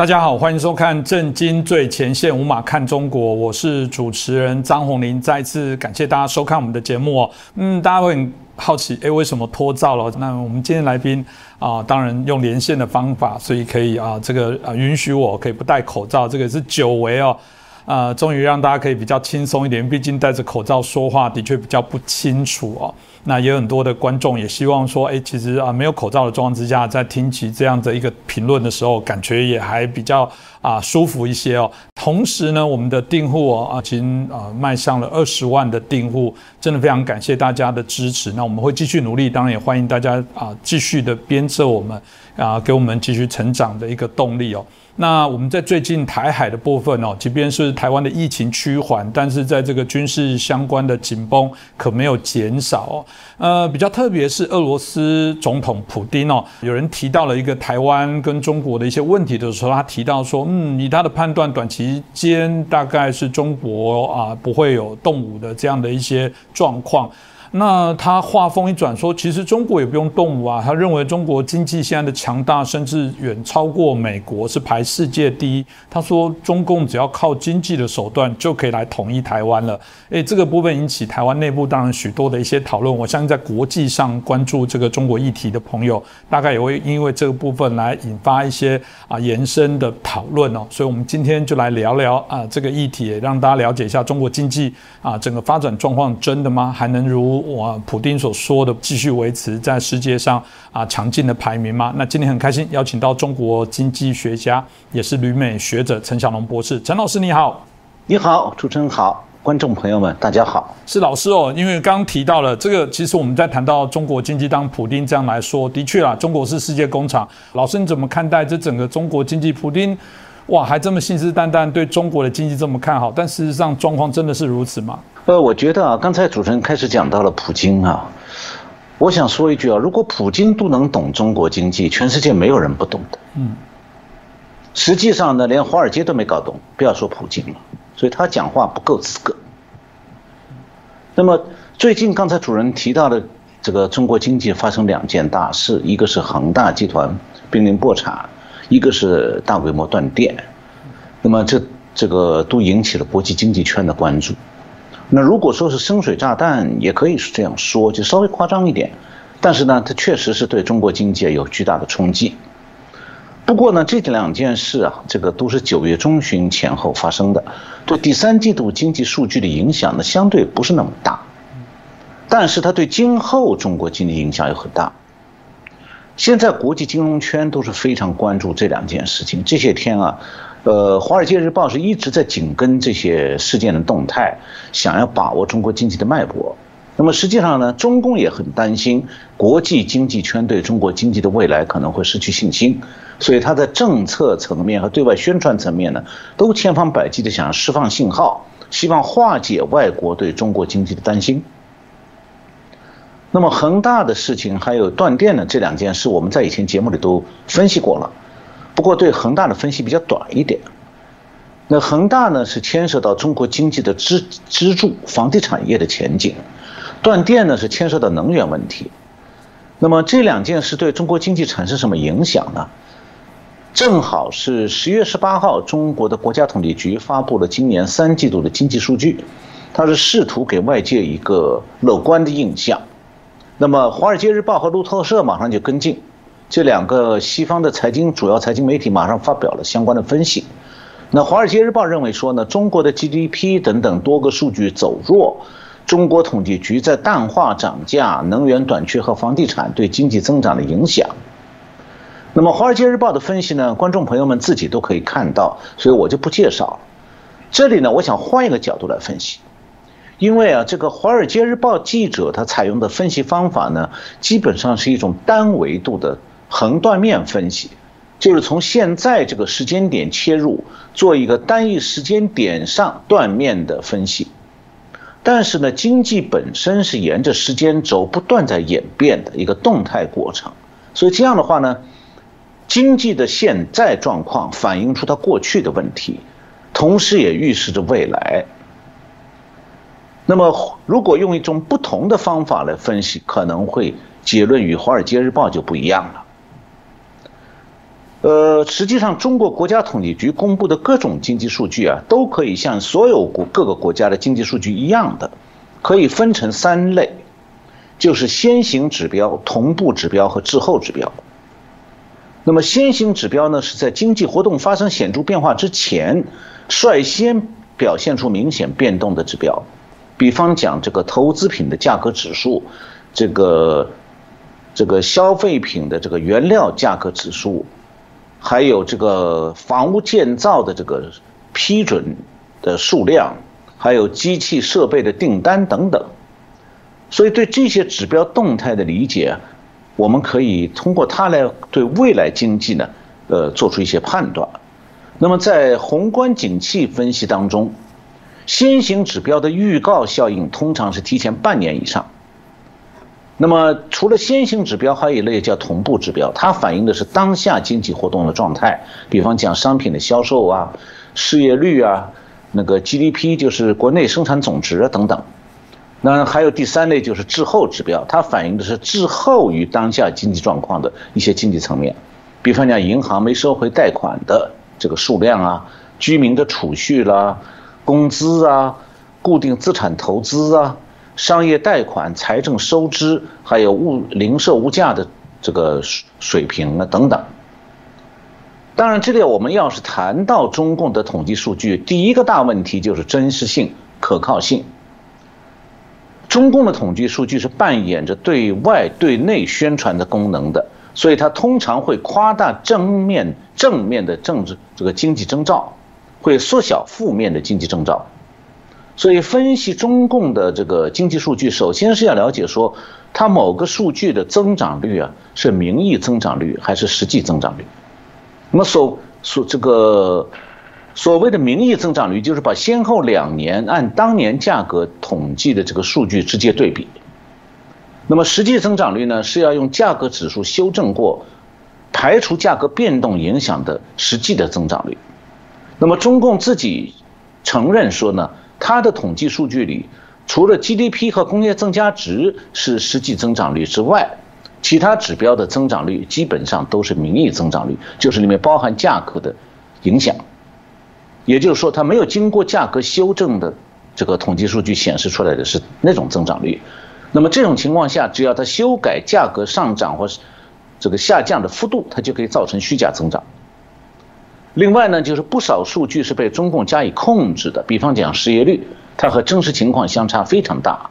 大家好，欢迎收看《震惊最前线》，无马看中国，我是主持人张宏林。再次感谢大家收看我们的节目哦。嗯，大家会很好奇，哎，为什么脱罩了？那我们今天来宾啊，当然用连线的方法，所以可以啊，这个啊允许我可以不戴口罩，这个是久违哦。啊，终于让大家可以比较轻松一点，毕竟戴着口罩说话的确比较不清楚哦。那也有很多的观众也希望说，哎，其实啊，没有口罩的状况之下，在听起这样的一个评论的时候，感觉也还比较啊舒服一些哦。同时呢，我们的订户哦啊，已经啊迈向了二十万的订户，真的非常感谢大家的支持。那我们会继续努力，当然也欢迎大家啊继续的鞭策我们啊，给我们继续成长的一个动力哦。那我们在最近台海的部分哦，即便是台湾的疫情趋缓，但是在这个军事相关的紧绷可没有减少。呃，比较特别是俄罗斯总统普京哦，有人提到了一个台湾跟中国的一些问题的时候，他提到说，嗯，以他的判断，短期间大概是中国啊不会有动武的这样的一些状况。那他话锋一转说，其实中国也不用动武啊。他认为中国经济现在的强大，甚至远超过美国，是排世界第一。他说，中共只要靠经济的手段就可以来统一台湾了。诶，这个部分引起台湾内部当然许多的一些讨论。我相信在国际上关注这个中国议题的朋友，大概也会因为这个部分来引发一些啊延伸的讨论哦。所以，我们今天就来聊聊啊这个议题，让大家了解一下中国经济啊整个发展状况，真的吗？还能如？我普丁所说的继续维持在世界上啊强劲的排名吗？那今天很开心邀请到中国经济学家，也是旅美学者陈小龙博士。陈老师你好，你好，主持人好，观众朋友们大家好。是老师哦，因为刚刚提到了这个，其实我们在谈到中国经济，当普丁这样来说，的确啊，中国是世界工厂。老师你怎么看待这整个中国经济？普丁哇，还这么信誓旦旦对中国的经济这么看好，但事实上状况真的是如此吗？呃，我觉得啊，刚才主持人开始讲到了普京啊，我想说一句啊，如果普京都能懂中国经济，全世界没有人不懂的。嗯，实际上呢，连华尔街都没搞懂，不要说普京了，所以他讲话不够资格。那么最近刚才主人提到的这个中国经济发生两件大事，一个是恒大集团濒临破产，一个是大规模断电，那么这这个都引起了国际经济圈的关注。那如果说是深水炸弹，也可以是这样说，就稍微夸张一点，但是呢，它确实是对中国经济有巨大的冲击。不过呢，这两件事啊，这个都是九月中旬前后发生的，对第三季度经济数据的影响呢，相对不是那么大，但是它对今后中国经济影响又很大。现在国际金融圈都是非常关注这两件事情，这些天啊。呃，《华尔街日报》是一直在紧跟这些事件的动态，想要把握中国经济的脉搏。那么实际上呢，中共也很担心国际经济圈对中国经济的未来可能会失去信心，所以他在政策层面和对外宣传层面呢，都千方百计的想要释放信号，希望化解外国对中国经济的担心。那么恒大的事情还有断电的这两件事，我们在以前节目里都分析过了。不过对恒大的分析比较短一点。那恒大呢是牵涉到中国经济的支支柱房地产业的前景，断电呢是牵涉到能源问题。那么这两件事对中国经济产生什么影响呢？正好是十月十八号，中国的国家统计局发布了今年三季度的经济数据，它是试图给外界一个乐观的印象。那么《华尔街日报》和路透社马上就跟进。这两个西方的财经主要财经媒体马上发表了相关的分析。那《华尔街日报》认为说呢，中国的 GDP 等等多个数据走弱，中国统计局在淡化涨价、能源短缺和房地产对经济增长的影响。那么《华尔街日报》的分析呢，观众朋友们自己都可以看到，所以我就不介绍了。这里呢，我想换一个角度来分析，因为啊，这个《华尔街日报》记者他采用的分析方法呢，基本上是一种单维度的。横断面分析，就是从现在这个时间点切入，做一个单一时间点上断面的分析。但是呢，经济本身是沿着时间轴不断在演变的一个动态过程，所以这样的话呢，经济的现在状况反映出它过去的问题，同时也预示着未来。那么，如果用一种不同的方法来分析，可能会结论与《华尔街日报》就不一样了。呃，实际上中国国家统计局公布的各种经济数据啊，都可以像所有国各个国家的经济数据一样的，可以分成三类，就是先行指标、同步指标和滞后指标。那么先行指标呢，是在经济活动发生显著变化之前，率先表现出明显变动的指标，比方讲这个投资品的价格指数，这个这个消费品的这个原料价格指数。还有这个房屋建造的这个批准的数量，还有机器设备的订单等等，所以对这些指标动态的理解，我们可以通过它来对未来经济呢，呃，做出一些判断。那么在宏观景气分析当中，先行指标的预告效应通常是提前半年以上。那么，除了先行指标，还有一类叫同步指标，它反映的是当下经济活动的状态。比方讲，商品的销售啊，失业率啊，那个 GDP 就是国内生产总值啊等等。那还有第三类就是滞后指标，它反映的是滞后于当下经济状况的一些经济层面。比方讲，银行没收回贷款的这个数量啊，居民的储蓄啦，工资啊，固定资产投资啊。商业贷款、财政收支，还有物零售物价的这个水平啊等等。当然，这里我们要是谈到中共的统计数据，第一个大问题就是真实性、可靠性。中共的统计数据是扮演着对外对内宣传的功能的，所以它通常会夸大正面正面的政治这个经济征兆，会缩小负面的经济征兆。所以，分析中共的这个经济数据，首先是要了解说，它某个数据的增长率啊，是名义增长率还是实际增长率？那么所所这个所谓的名义增长率，就是把先后两年按当年价格统计的这个数据直接对比。那么实际增长率呢，是要用价格指数修正过，排除价格变动影响的实际的增长率。那么中共自己承认说呢？它的统计数据里，除了 GDP 和工业增加值是实际增长率之外，其他指标的增长率基本上都是名义增长率，就是里面包含价格的影响。也就是说，它没有经过价格修正的这个统计数据显示出来的是那种增长率。那么这种情况下，只要它修改价格上涨或是这个下降的幅度，它就可以造成虚假增长。另外呢，就是不少数据是被中共加以控制的，比方讲失业率，它和真实情况相差非常大。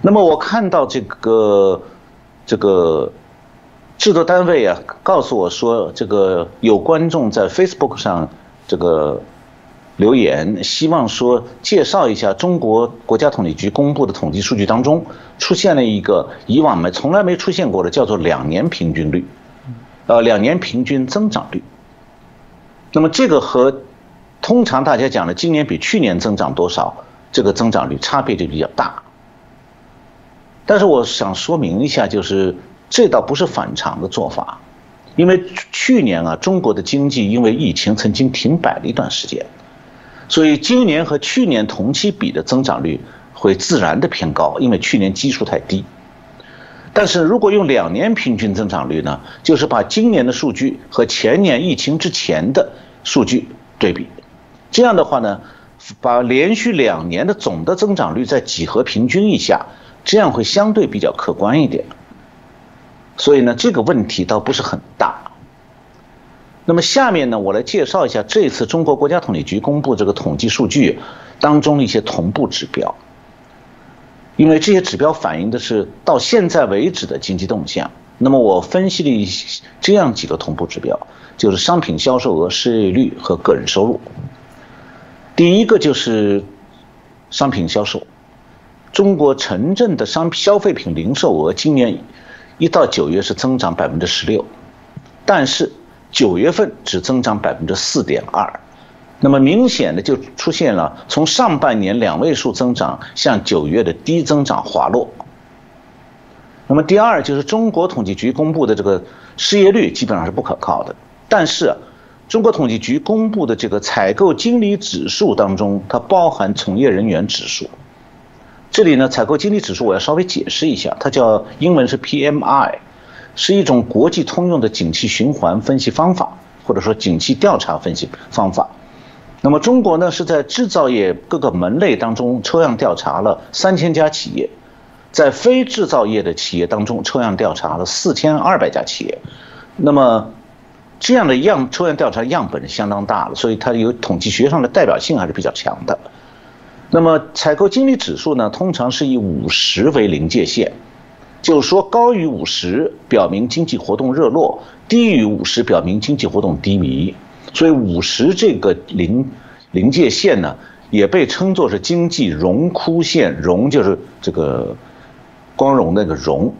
那么我看到这个这个制作单位啊，告诉我说，这个有观众在 Facebook 上这个留言，希望说介绍一下中国国家统计局公布的统计数据当中出现了一个以往没从来没出现过的，叫做两年平均率，呃，两年平均增长率。那么这个和通常大家讲的今年比去年增长多少，这个增长率差别就比较大。但是我想说明一下，就是这倒不是反常的做法，因为去年啊，中国的经济因为疫情曾经停摆了一段时间，所以今年和去年同期比的增长率会自然的偏高，因为去年基数太低。但是如果用两年平均增长率呢，就是把今年的数据和前年疫情之前的数据对比，这样的话呢，把连续两年的总的增长率再几何平均一下，这样会相对比较客观一点。所以呢，这个问题倒不是很大。那么下面呢，我来介绍一下这次中国国家统计局公布这个统计数据当中的一些同步指标。因为这些指标反映的是到现在为止的经济动向，那么我分析了一这样几个同步指标，就是商品销售额、失业率和个人收入。第一个就是商品销售，中国城镇的商消费品零售额今年一到九月是增长百分之十六，但是九月份只增长百分之四点二。那么明显的就出现了从上半年两位数增长向九月的低增长滑落。那么第二就是中国统计局公布的这个失业率基本上是不可靠的，但是中国统计局公布的这个采购经理指数当中，它包含从业人员指数。这里呢，采购经理指数我要稍微解释一下，它叫英文是 PMI，是一种国际通用的景气循环分析方法，或者说景气调查分析方法。那么中国呢，是在制造业各个门类当中抽样调查了三千家企业，在非制造业的企业当中抽样调查了四千二百家企业。那么这样的样抽样调查样本相当大了，所以它有统计学上的代表性还是比较强的。那么采购经理指数呢，通常是以五十为临界线，就是说高于五十表明经济活动热络，低于五十表明经济活动低迷。所以五十这个临临界线呢，也被称作是经济荣枯线。荣就是这个光荣那个荣，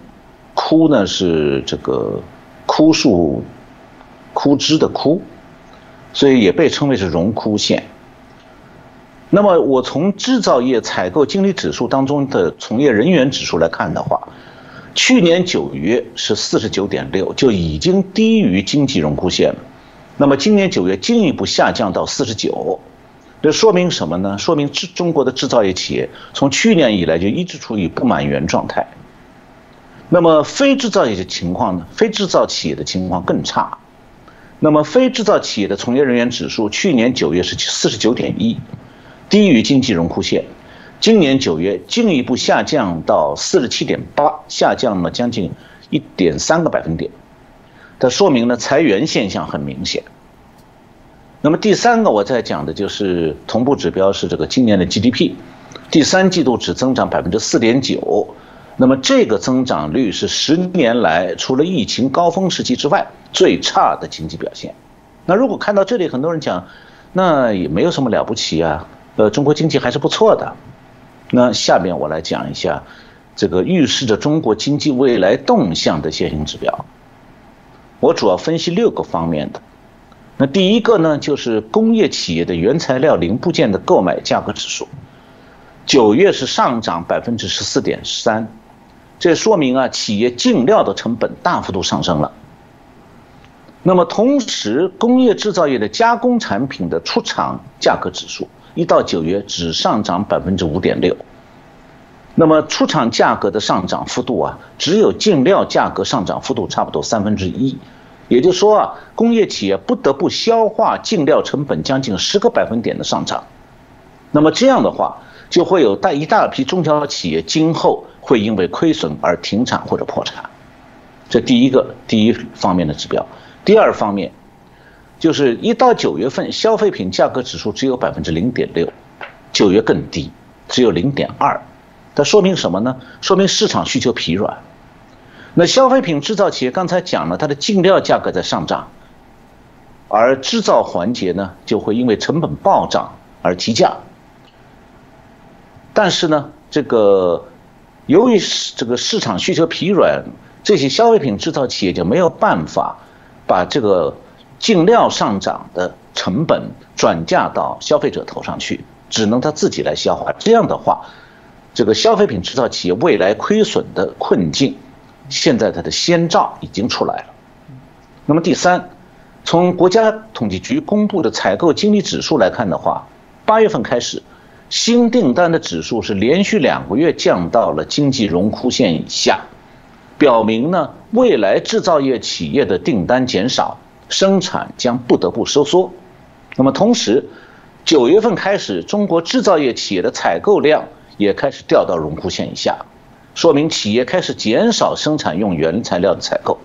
枯呢是这个枯树枯枝的枯，所以也被称为是荣枯线。那么我从制造业采购经理指数当中的从业人员指数来看的话，去年九月是四十九点六，就已经低于经济荣枯线了。那么今年九月进一步下降到四十九，这说明什么呢？说明制中国的制造业企业从去年以来就一直处于不满员状态。那么非制造业的情况呢？非制造企业的情况更差。那么非制造企业的从业人员指数去年九月是四十九点一，低于经济荣枯线。今年九月进一步下降到四十七点八，下降了将近一点三个百分点。这说明呢，裁员现象很明显。那么第三个我在讲的就是同步指标是这个今年的 GDP，第三季度只增长百分之四点九，那么这个增长率是十年来除了疫情高峰时期之外最差的经济表现。那如果看到这里，很多人讲，那也没有什么了不起啊，呃，中国经济还是不错的。那下面我来讲一下这个预示着中国经济未来动向的先行指标。我主要分析六个方面的，那第一个呢，就是工业企业的原材料零部件的购买价格指数，九月是上涨百分之十四点三，这说明啊，企业进料的成本大幅度上升了。那么同时，工业制造业的加工产品的出厂价格指数，一到九月只上涨百分之五点六。那么出厂价格的上涨幅度啊，只有进料价格上涨幅度差不多三分之一，也就是说啊，工业企业不得不消化进料成本将近十个百分点的上涨。那么这样的话，就会有大一大批中小企业今后会因为亏损而停产或者破产。这第一个第一方面的指标。第二方面，就是一到九月份消费品价格指数只有百分之零点六，九月更低，只有零点二。它说明什么呢？说明市场需求疲软。那消费品制造企业刚才讲了，它的进料价格在上涨，而制造环节呢就会因为成本暴涨而提价。但是呢，这个由于这个市场需求疲软，这些消费品制造企业就没有办法把这个进料上涨的成本转嫁到消费者头上去，只能他自己来消化。这样的话。这个消费品制造企业未来亏损的困境，现在它的先兆已经出来了。那么第三，从国家统计局公布的采购经理指数来看的话，八月份开始，新订单的指数是连续两个月降到了经济荣枯线以下，表明呢未来制造业企业的订单减少，生产将不得不收缩。那么同时，九月份开始，中国制造业企业的采购量。也开始掉到荣枯线以下，说明企业开始减少生产用原材料的采购。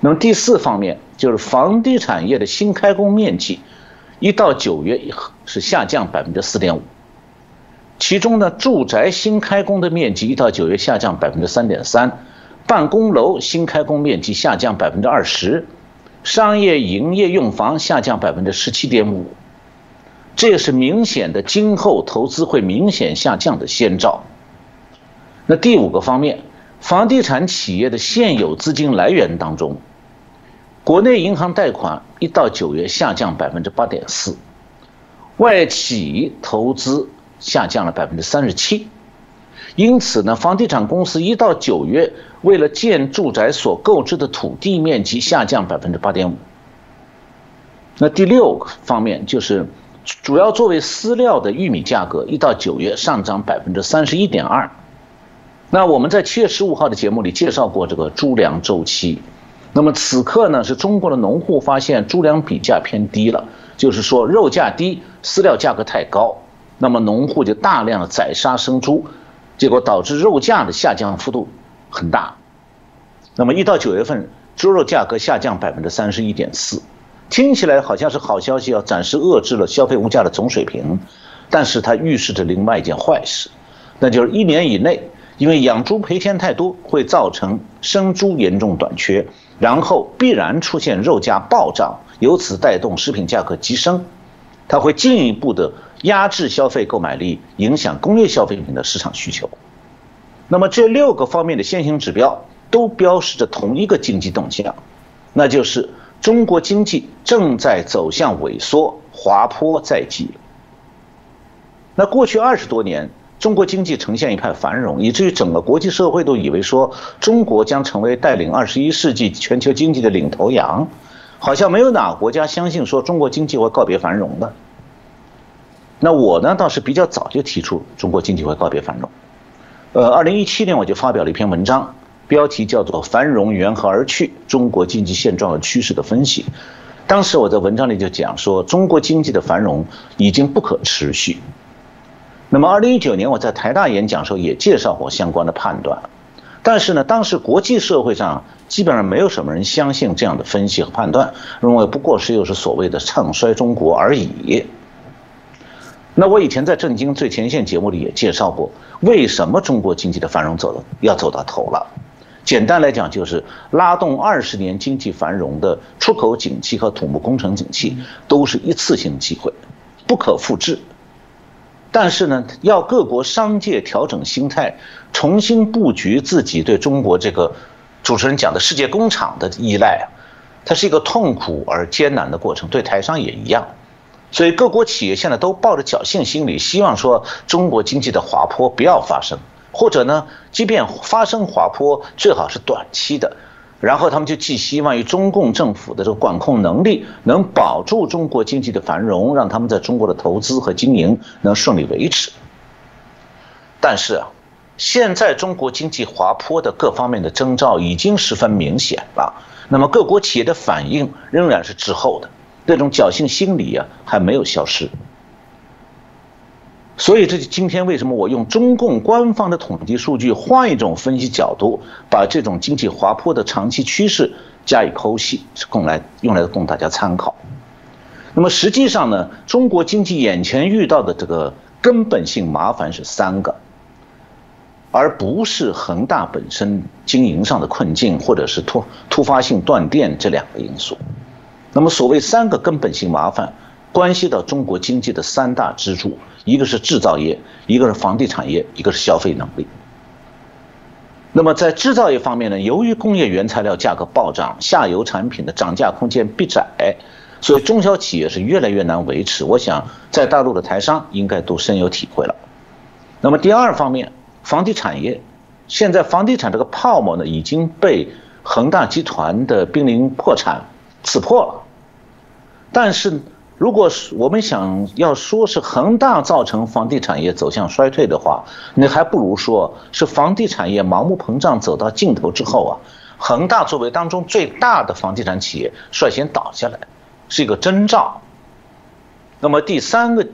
那么第四方面就是房地产业的新开工面积，一到九月是下降百分之四点五，其中呢住宅新开工的面积一到九月下降百分之三点三，办公楼新开工面积下降百分之二十，商业营业用房下降百分之十七点五。这也是明显的，今后投资会明显下降的先兆。那第五个方面，房地产企业的现有资金来源当中，国内银行贷款一到九月下降百分之八点四，外企投资下降了百分之三十七，因此呢，房地产公司一到九月为了建住宅所购置的土地面积下降百分之八点五。那第六个方面就是。主要作为饲料的玉米价格，一到九月上涨百分之三十一点二，那我们在七月十五号的节目里介绍过这个猪粮周期。那么此刻呢，是中国的农户发现猪粮比价偏低了，就是说肉价低，饲料价格太高，那么农户就大量的宰杀生猪，结果导致肉价的下降幅度很大。那么一到九月份，猪肉价格下降百分之三十一点四，听起来好像是好消息，要暂时遏制了消费物价的总水平，但是它预示着另外一件坏事，那就是一年以内，因为养猪赔钱太多，会造成生猪严重短缺。然后必然出现肉价暴涨，由此带动食品价格急升，它会进一步的压制消费购买力，影响工业消费品的市场需求。那么这六个方面的先行指标都标示着同一个经济动向，那就是中国经济正在走向萎缩，滑坡在即。那过去二十多年。中国经济呈现一派繁荣，以至于整个国际社会都以为说中国将成为带领二十一世纪全球经济的领头羊，好像没有哪个国家相信说中国经济会告别繁荣的。那我呢倒是比较早就提出中国经济会告别繁荣，呃，二零一七年我就发表了一篇文章，标题叫做《繁荣缘何而去：中国经济现状和趋势的分析》。当时我在文章里就讲说，中国经济的繁荣已经不可持续。那么，二零一九年我在台大演讲时候也介绍过相关的判断，但是呢，当时国际社会上基本上没有什么人相信这样的分析和判断，认为不过是又是所谓的唱衰中国而已。那我以前在《震惊最前线》节目里也介绍过，为什么中国经济的繁荣走要走到头了？简单来讲，就是拉动二十年经济繁荣的出口景气和土木工程景气都是一次性机会，不可复制。但是呢，要各国商界调整心态，重新布局自己对中国这个主持人讲的世界工厂的依赖啊，它是一个痛苦而艰难的过程。对台商也一样，所以各国企业现在都抱着侥幸心理，希望说中国经济的滑坡不要发生，或者呢，即便发生滑坡，最好是短期的。然后他们就寄希望于中共政府的这个管控能力，能保住中国经济的繁荣，让他们在中国的投资和经营能顺利维持。但是啊，现在中国经济滑坡的各方面的征兆已经十分明显了。那么各国企业的反应仍然是滞后的，那种侥幸心理啊还没有消失。所以，这就今天为什么我用中共官方的统计数据，换一种分析角度，把这种经济滑坡的长期趋势加以剖析，是供来用来供大家参考。那么实际上呢，中国经济眼前遇到的这个根本性麻烦是三个，而不是恒大本身经营上的困境，或者是突突发性断电这两个因素。那么所谓三个根本性麻烦。关系到中国经济的三大支柱，一个是制造业，一个是房地产业，一个是消费能力。那么在制造业方面呢，由于工业原材料价格暴涨，下游产品的涨价空间必窄，所以中小企业是越来越难维持。我想在大陆的台商应该都深有体会了。那么第二方面，房地产业，现在房地产这个泡沫呢已经被恒大集团的濒临破产刺破了，但是。如果是我们想要说是恒大造成房地产业走向衰退的话，那还不如说是房地产业盲目膨胀走到尽头之后啊，恒大作为当中最大的房地产企业率先倒下来，是一个征兆。那么第三个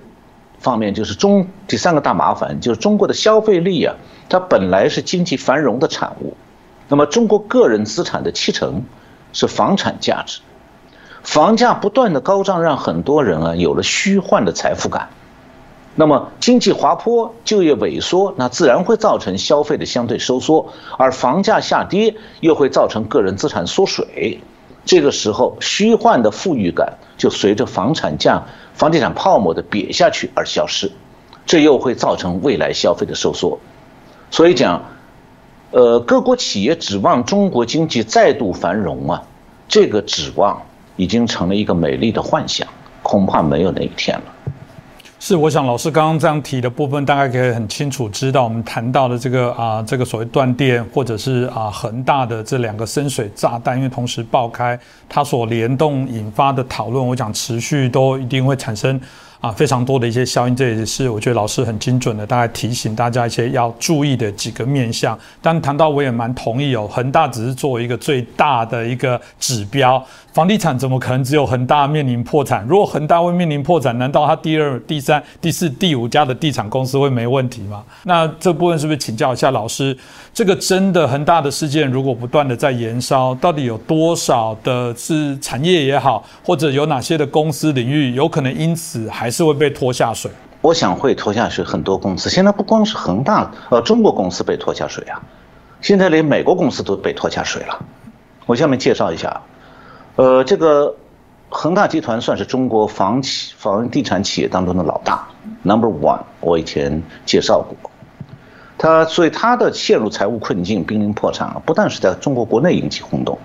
方面就是中第三个大麻烦就是中国的消费力啊，它本来是经济繁荣的产物，那么中国个人资产的七成是房产价值。房价不断的高涨，让很多人啊有了虚幻的财富感。那么经济滑坡、就业萎缩，那自然会造成消费的相对收缩，而房价下跌又会造成个人资产缩水。这个时候，虚幻的富裕感就随着房产价、房地产泡沫的瘪下去而消失，这又会造成未来消费的收缩。所以讲，呃，各国企业指望中国经济再度繁荣啊，这个指望。已经成了一个美丽的幻想，恐怕没有那一天了。是，我想老师刚刚这样提的部分，大概可以很清楚知道，我们谈到的这个啊，这个所谓断电，或者是啊恒大的这两个深水炸弹，因为同时爆开，它所联动引发的讨论，我想持续都一定会产生啊非常多的一些效应，这也是我觉得老师很精准的，大概提醒大家一些要注意的几个面向。但谈到我也蛮同意哦，恒大只是作为一个最大的一个指标。房地产怎么可能只有恒大面临破产？如果恒大会面临破产，难道他第二、第三、第四、第五家的地产公司会没问题吗？那这部分是不是请教一下老师？这个真的恒大的事件，如果不断的在延烧，到底有多少的是产业也好，或者有哪些的公司领域有可能因此还是会被拖下水？我想会拖下水很多公司。现在不光是恒大，呃，中国公司被拖下水啊，现在连美国公司都被拖下水了。我下面介绍一下。呃，这个恒大集团算是中国房企、房地产企业当中的老大，Number One。我以前介绍过，他所以他的陷入财务困境、濒临破产，不但是在中国国内引起轰动，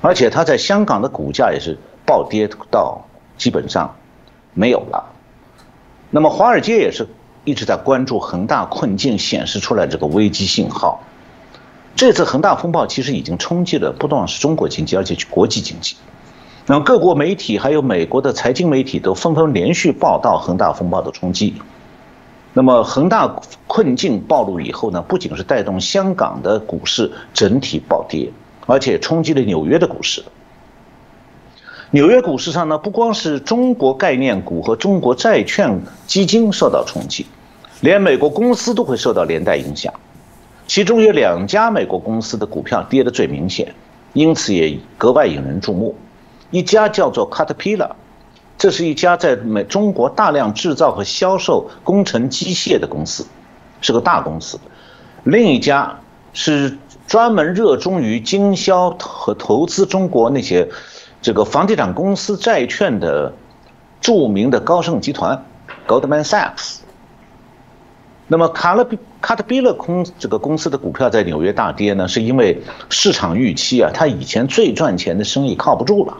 而且他在香港的股价也是暴跌到基本上没有了。那么华尔街也是一直在关注恒大困境显示出来这个危机信号。这次恒大风暴其实已经冲击了不光是中国经济，而且国际经济。那么各国媒体还有美国的财经媒体都纷纷连续报道恒大风暴的冲击。那么恒大困境暴露以后呢，不仅是带动香港的股市整体暴跌，而且冲击了纽约的股市。纽约股市上呢，不光是中国概念股和中国债券基金受到冲击，连美国公司都会受到连带影响。其中有两家美国公司的股票跌得最明显，因此也格外引人注目。一家叫做 Caterpillar，这是一家在美中国大量制造和销售工程机械的公司，是个大公司。另一家是专门热衷于经销和投资中国那些这个房地产公司债券的著名的高盛集团 Goldman Sachs。那么卡勒比卡特比勒空这个公司的股票在纽约大跌呢，是因为市场预期啊，它以前最赚钱的生意靠不住了。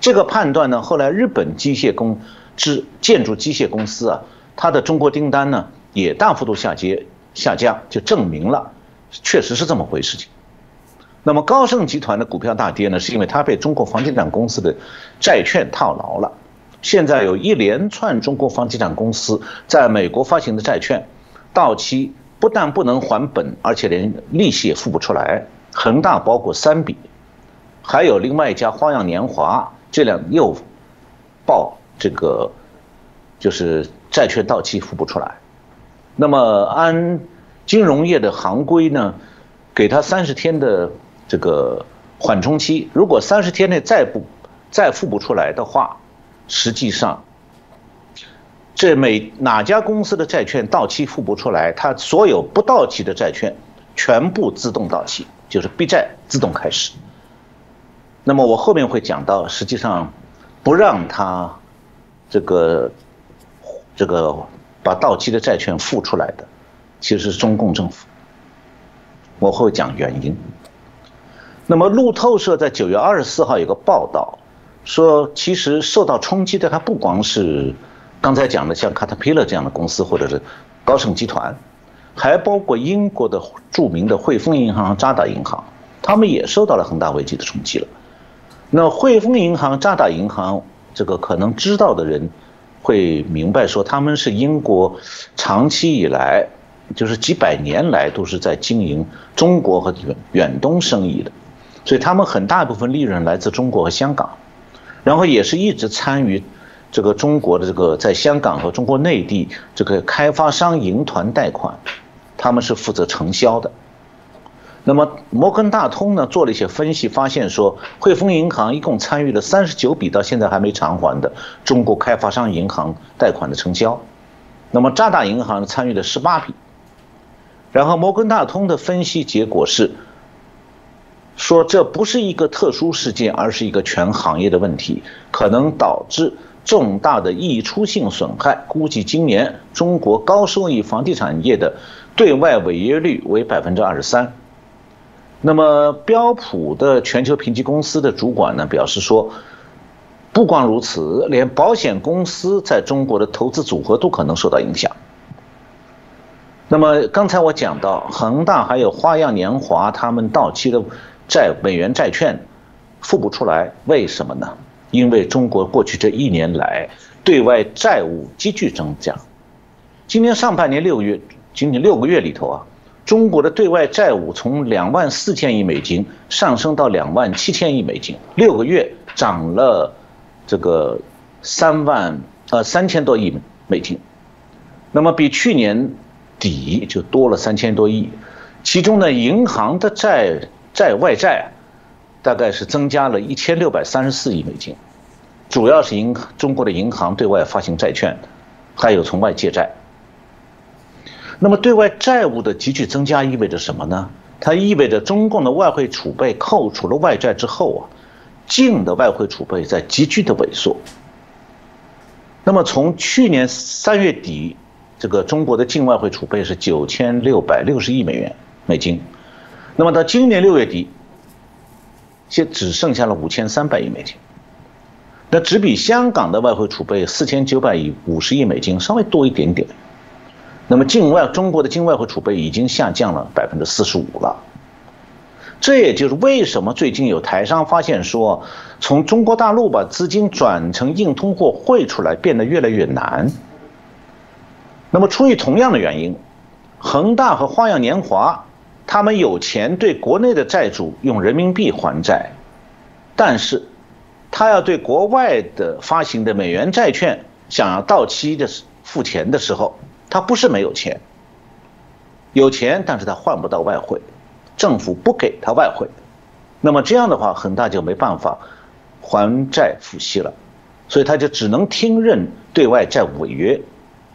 这个判断呢，后来日本机械工之建筑机械公司啊，它的中国订单呢也大幅度下跌下降，就证明了确实是这么回事。情那么高盛集团的股票大跌呢，是因为它被中国房地产公司的债券套牢了。现在有一连串中国房地产公司在美国发行的债券到期，不但不能还本，而且连利息也付不出来。恒大包括三笔，还有另外一家花样年华。这两又报这个就是债券到期付不出来，那么按金融业的行规呢，给他三十天的这个缓冲期，如果三十天内再不再付不出来的话，实际上这每哪家公司的债券到期付不出来，它所有不到期的债券全部自动到期，就是逼债自动开始。那么我后面会讲到，实际上不让它这个这个把到期的债券付出来的，其实是中共政府。我会讲原因。那么路透社在九月二十四号有个报道，说其实受到冲击的还不光是刚才讲的像卡特皮勒这样的公司，或者是高盛集团，还包括英国的著名的汇丰银行、渣打银行，他们也受到了恒大危机的冲击了。那汇丰银行、渣打银行，这个可能知道的人会明白，说他们是英国长期以来，就是几百年来都是在经营中国和远东生意的，所以他们很大一部分利润来自中国和香港，然后也是一直参与这个中国的这个在香港和中国内地这个开发商银团贷款，他们是负责承销的。那么摩根大通呢做了一些分析，发现说汇丰银行一共参与了三十九笔到现在还没偿还的中国开发商银行贷款的承销，那么渣打银行参与了十八笔，然后摩根大通的分析结果是，说这不是一个特殊事件，而是一个全行业的问题，可能导致重大的溢出性损害，估计今年中国高收益房地产业的对外违约率为百分之二十三。那么标普的全球评级公司的主管呢表示说，不光如此，连保险公司在中国的投资组合都可能受到影响。那么刚才我讲到恒大还有花样年华，他们到期的债美元债券付不出来，为什么呢？因为中国过去这一年来对外债务急剧增加。今年上半年六月，仅仅六个月里头啊，中国的对外债务从两万四千亿美金上升到两万七千亿美金，六个月涨了这个三万呃三千多亿美金，那么比去年底就多了三千多亿，其中呢，银行的债债外债大概是增加了一千六百三十四亿美金，主要是银中国的银行对外发行债券，还有从外借债。那么，对外债务的急剧增加意味着什么呢？它意味着中共的外汇储备扣除了外债之后啊，净的外汇储备在急剧的萎缩。那么，从去年三月底，这个中国的净外汇储备是九千六百六十亿美元美金，那么到今年六月底，现只剩下了五千三百亿美金，那只比香港的外汇储备四千九百亿五十亿美金稍微多一点点。那么，境外中国的境外汇储备已经下降了百分之四十五了。这也就是为什么最近有台商发现说，从中国大陆把资金转成硬通货汇出来变得越来越难。那么，出于同样的原因，恒大和花样年华，他们有钱对国内的债主用人民币还债，但是，他要对国外的发行的美元债券想要到期的付钱的时候。他不是没有钱，有钱，但是他换不到外汇，政府不给他外汇，那么这样的话，恒大就没办法还债付息了，所以他就只能听任对外债务违约，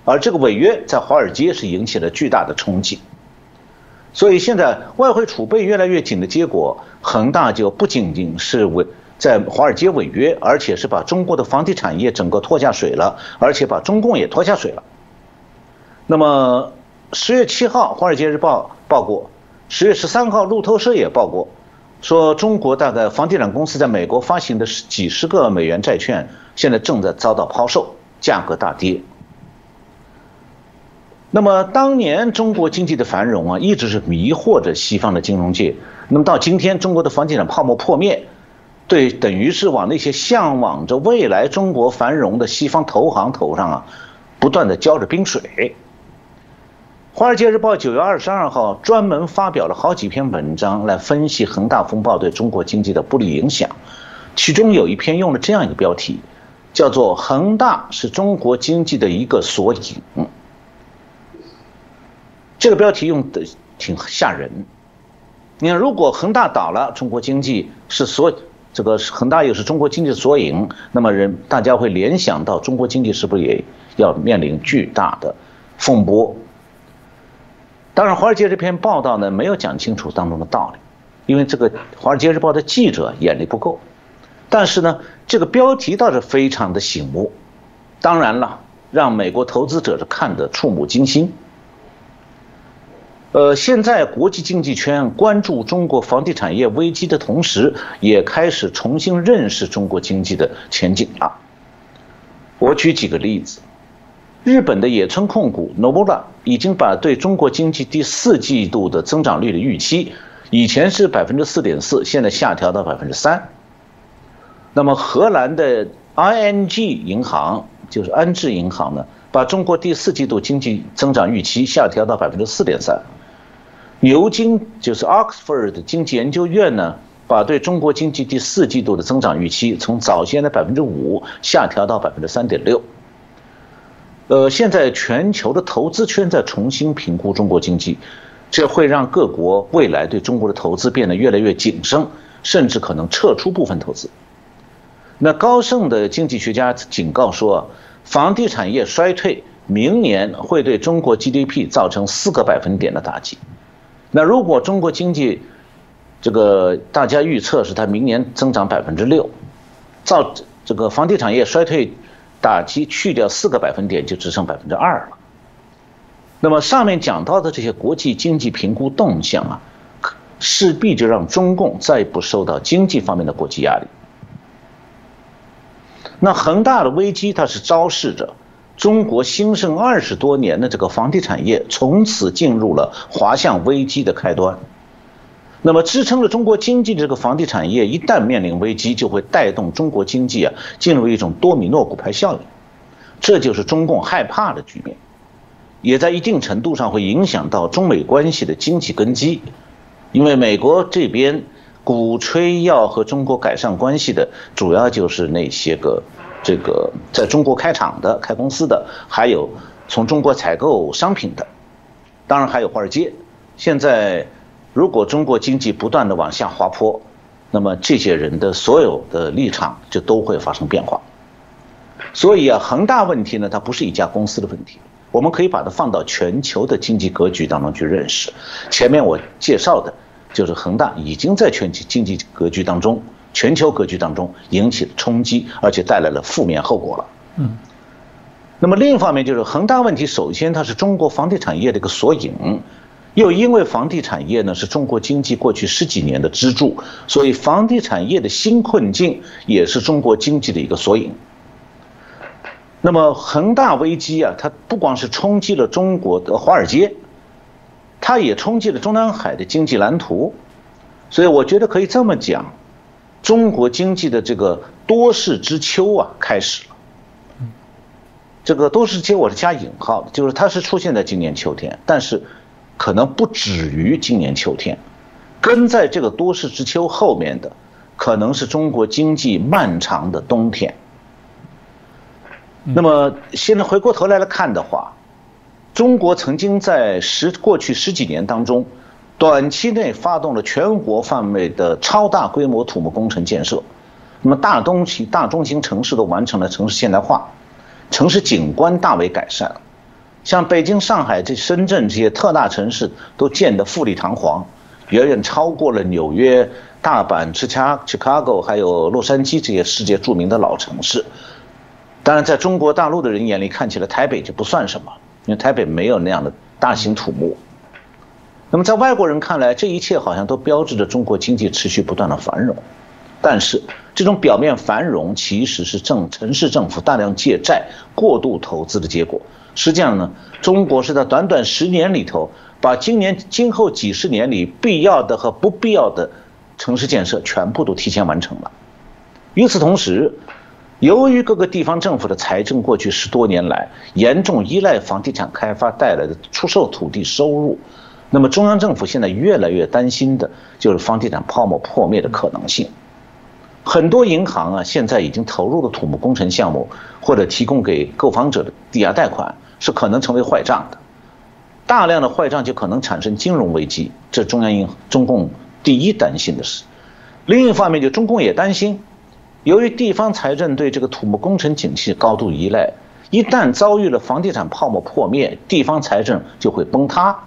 而这个违约在华尔街是引起了巨大的冲击，所以现在外汇储备越来越紧的结果，恒大就不仅仅是违在华尔街违约，而且是把中国的房地产业整个拖下水了，而且把中共也拖下水了。那么，十月七号，《华尔街日报》报过，十月十三号，路透社也报过，说中国大概房地产公司在美国发行的几十个美元债券，现在正在遭到抛售，价格大跌。那么，当年中国经济的繁荣啊，一直是迷惑着西方的金融界。那么到今天，中国的房地产泡沫破灭，对，等于是往那些向往着未来中国繁荣的西方投行头上啊，不断的浇着冰水。《华尔街日报》九月二十二号专门发表了好几篇文章来分析恒大风暴对中国经济的不利影响，其中有一篇用了这样一个标题，叫做“恒大是中国经济的一个缩影”。这个标题用的挺吓人。你看，如果恒大倒了，中国经济是所，这个恒大又是中国经济的缩影，那么人大家会联想到中国经济是不是也要面临巨大的风波？当然，《华尔街》这篇报道呢，没有讲清楚当中的道理，因为这个《华尔街日报》的记者眼力不够。但是呢，这个标题倒是非常的醒目，当然了，让美国投资者是看得触目惊心。呃，现在国际经济圈关注中国房地产业危机的同时，也开始重新认识中国经济的前景了。我举几个例子。日本的野村控股 Nobura 已经把对中国经济第四季度的增长率的预期，以前是百分之四点四，现在下调到百分之三。那么荷兰的 ING 银行就是安智银行呢，把中国第四季度经济增长预期下调到百分之四点三。牛津就是 Oxford 经济研究院呢，把对中国经济第四季度的增长预期从早先的百分之五下调到百分之三点六。呃，现在全球的投资圈在重新评估中国经济，这会让各国未来对中国的投资变得越来越谨慎，甚至可能撤出部分投资。那高盛的经济学家警告说，房地产业衰退明年会对中国 GDP 造成四个百分点的打击。那如果中国经济这个大家预测是它明年增长百分之六，造这个房地产业衰退。打击去掉四个百分点，就只剩百分之二了。那么上面讲到的这些国际经济评估动向啊，势必就让中共再不受到经济方面的国际压力。那恒大的危机，它是昭示着中国兴盛二十多年的这个房地产业从此进入了滑向危机的开端。那么支撑着中国经济的这个房地产业一旦面临危机，就会带动中国经济啊进入一种多米诺骨牌效应，这就是中共害怕的局面，也在一定程度上会影响到中美关系的经济根基，因为美国这边鼓吹要和中国改善关系的，主要就是那些个这个在中国开厂的、开公司的，还有从中国采购商品的，当然还有华尔街，现在。如果中国经济不断的往下滑坡，那么这些人的所有的立场就都会发生变化。所以啊，恒大问题呢，它不是一家公司的问题，我们可以把它放到全球的经济格局当中去认识。前面我介绍的，就是恒大已经在全球经济格局当中、全球格局当中引起了冲击，而且带来了负面后果了。嗯。那么另一方面，就是恒大问题，首先它是中国房地产业的一个缩影。又因为房地产业呢是中国经济过去十几年的支柱，所以房地产业的新困境也是中国经济的一个缩影。那么恒大危机啊，它不光是冲击了中国的华尔街，它也冲击了中南海的经济蓝图。所以我觉得可以这么讲，中国经济的这个多事之秋啊开始了。这个多事之秋我是加引号的，就是它是出现在今年秋天，但是。可能不止于今年秋天，跟在这个多事之秋后面的，可能是中国经济漫长的冬天。那么现在回过头来来看的话，中国曾经在十过去十几年当中，短期内发动了全国范围的超大规模土木工程建设，那么大东西大中型城市都完成了城市现代化，城市景观大为改善。像北京、上海、这深圳这些特大城市都建得富丽堂皇，远远超过了纽约、大阪、芝加 Chicago 还有洛杉矶这些世界著名的老城市。当然，在中国大陆的人眼里看起来，台北就不算什么，因为台北没有那样的大型土木。那么，在外国人看来，这一切好像都标志着中国经济持续不断的繁荣。但是，这种表面繁荣其实是政城市政府大量借债、过度投资的结果。实际上呢，中国是在短短十年里头，把今年今后几十年里必要的和不必要的城市建设全部都提前完成了。与此同时，由于各个地方政府的财政过去十多年来严重依赖房地产开发带来的出售土地收入，那么中央政府现在越来越担心的就是房地产泡沫破灭的可能性。很多银行啊，现在已经投入了土木工程项目，或者提供给购房者的抵押贷款。是可能成为坏账的，大量的坏账就可能产生金融危机，这中央银中共第一担心的事。另一方面，就中共也担心，由于地方财政对这个土木工程景气高度依赖，一旦遭遇了房地产泡沫破灭，地方财政就会崩塌。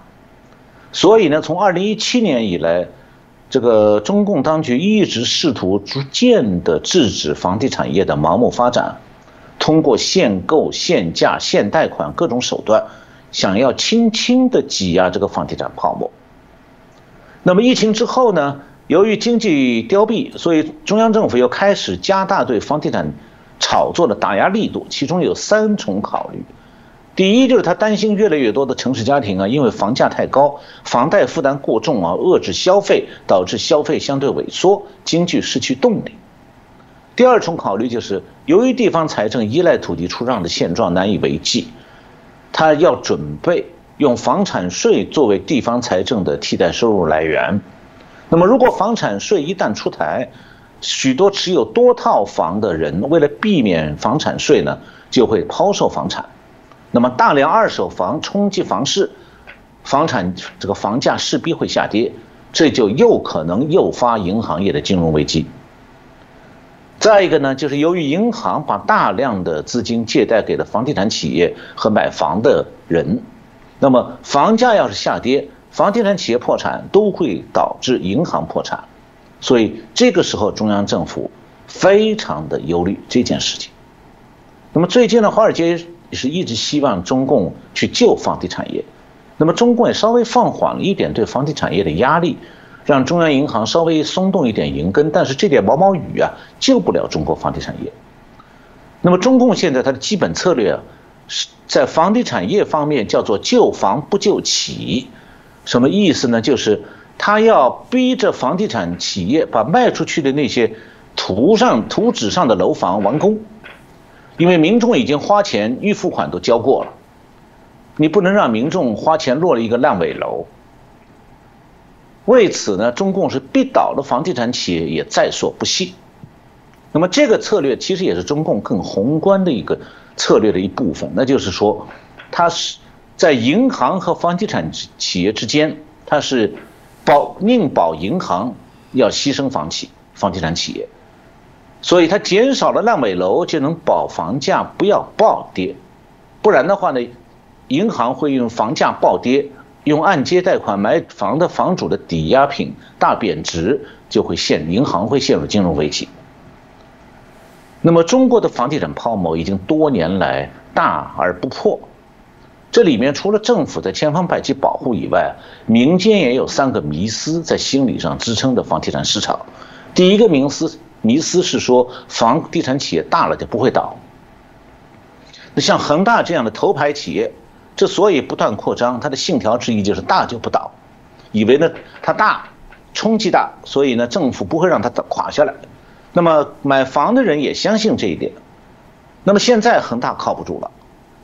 所以呢，从二零一七年以来，这个中共当局一直试图逐渐的制止房地产业的盲目发展。通过限购、限价、限贷款各种手段，想要轻轻的挤压这个房地产泡沫。那么疫情之后呢？由于经济凋敝，所以中央政府又开始加大对房地产炒作的打压力度。其中有三重考虑：第一，就是他担心越来越多的城市家庭啊，因为房价太高，房贷负担过重啊，遏制消费，导致消费相对萎缩，经济失去动力。第二重考虑就是，由于地方财政依赖土地出让的现状难以为继，他要准备用房产税作为地方财政的替代收入来源。那么，如果房产税一旦出台，许多持有多套房的人为了避免房产税呢，就会抛售房产。那么，大量二手房冲击房市，房产这个房价势必会下跌，这就又可能诱发银行业的金融危机。再一个呢，就是由于银行把大量的资金借贷给了房地产企业和买房的人，那么房价要是下跌，房地产企业破产都会导致银行破产，所以这个时候中央政府非常的忧虑这件事情。那么最近呢，华尔街也是一直希望中共去救房地产业，那么中共也稍微放缓了一点对房地产业的压力。让中央银行稍微松动一点银根，但是这点毛毛雨啊，救不了中国房地产业。那么中共现在它的基本策略啊，是在房地产业方面叫做救房不救企，什么意思呢？就是他要逼着房地产企业把卖出去的那些图上图纸上的楼房完工，因为民众已经花钱预付款都交过了，你不能让民众花钱落了一个烂尾楼。为此呢，中共是逼倒了房地产企业也在所不惜。那么这个策略其实也是中共更宏观的一个策略的一部分，那就是说，它是在银行和房地产企业之间，它是保宁保银行要牺牲房企房地产企业，所以它减少了烂尾楼就能保房价不要暴跌，不然的话呢，银行会用房价暴跌。用按揭贷款买房的房主的抵押品大贬值，就会陷银行会陷入金融危机。那么中国的房地产泡沫已经多年来大而不破，这里面除了政府在千方百计保护以外，民间也有三个迷思在心理上支撑着房地产市场。第一个迷思迷思是说房地产企业大了就不会倒，那像恒大这样的头牌企业。之所以不断扩张，它的信条之一就是大就不倒，以为呢它大，冲击大，所以呢政府不会让它垮下来。那么买房的人也相信这一点。那么现在恒大靠不住了，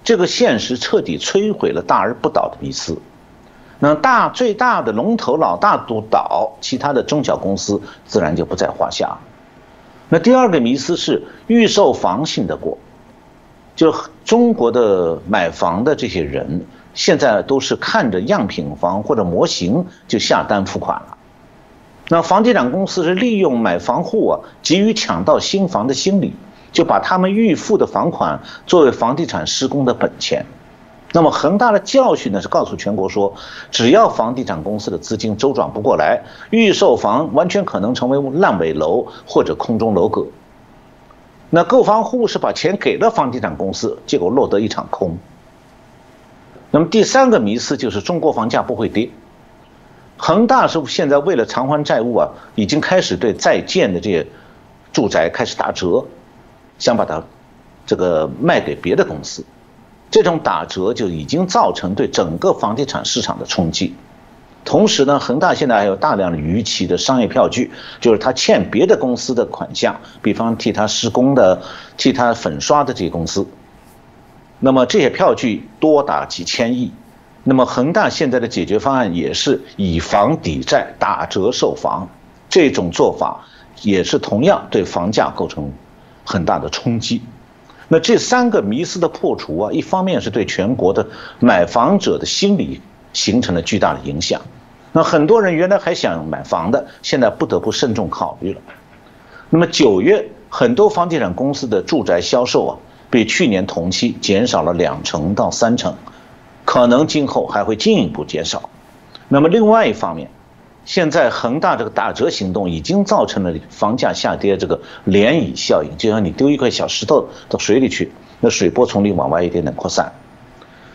这个现实彻底摧毁了大而不倒的迷思。那大最大的龙头老大都倒，其他的中小公司自然就不在话下。那第二个迷思是预售房信得过。就中国的买房的这些人，现在都是看着样品房或者模型就下单付款了。那房地产公司是利用买房户啊急于抢到新房的心理，就把他们预付的房款作为房地产施工的本钱。那么恒大的教训呢是告诉全国说，只要房地产公司的资金周转不过来，预售房完全可能成为烂尾楼或者空中楼阁。那购房户是把钱给了房地产公司，结果落得一场空。那么第三个迷思就是中国房价不会跌。恒大是现在为了偿还债务啊，已经开始对在建的这些住宅开始打折，想把它这个卖给别的公司。这种打折就已经造成对整个房地产市场的冲击。同时呢，恒大现在还有大量的逾期的商业票据，就是他欠别的公司的款项，比方替他施工的、替他粉刷的这些公司。那么这些票据多达几千亿。那么恒大现在的解决方案也是以房抵债，打折售房，这种做法也是同样对房价构成很大的冲击。那这三个迷思的破除啊，一方面是对全国的买房者的心理形成了巨大的影响。那很多人原来还想买房的，现在不得不慎重考虑了。那么九月，很多房地产公司的住宅销售啊，比去年同期减少了两成到三成，可能今后还会进一步减少。那么另外一方面，现在恒大这个打折行动已经造成了房价下跌这个涟漪效应，就像你丢一块小石头到水里去，那水波从里往外一点点扩散，